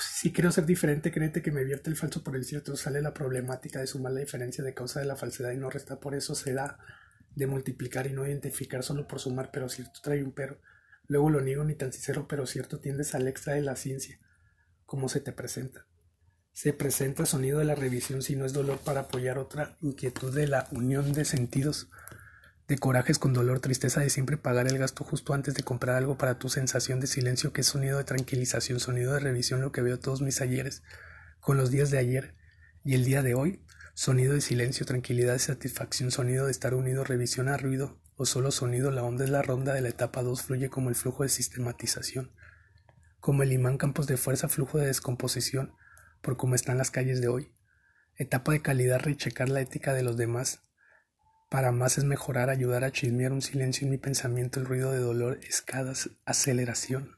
Si quiero ser diferente, créete que me vierte el falso por el cierto. Sale la problemática de sumar la diferencia de causa de la falsedad y no resta. Por eso se da de multiplicar y no identificar solo por sumar, pero cierto trae un pero. Luego lo niego ni tan sincero, pero cierto tiendes al extra de la ciencia. como se te presenta? Se presenta sonido de la revisión si no es dolor para apoyar otra inquietud de la unión de sentidos de corajes con dolor, tristeza de siempre pagar el gasto justo antes de comprar algo para tu sensación de silencio, que es sonido de tranquilización, sonido de revisión, lo que veo todos mis ayeres, con los días de ayer y el día de hoy, sonido de silencio, tranquilidad, satisfacción, sonido de estar unido, revisión a ruido, o solo sonido, la onda es la ronda de la etapa 2, fluye como el flujo de sistematización, como el imán campos de fuerza, flujo de descomposición, por cómo están las calles de hoy. Etapa de calidad, rechecar la ética de los demás, para más es mejorar, ayudar a chismear un silencio en mi pensamiento, el ruido de dolor, escadas, aceleración.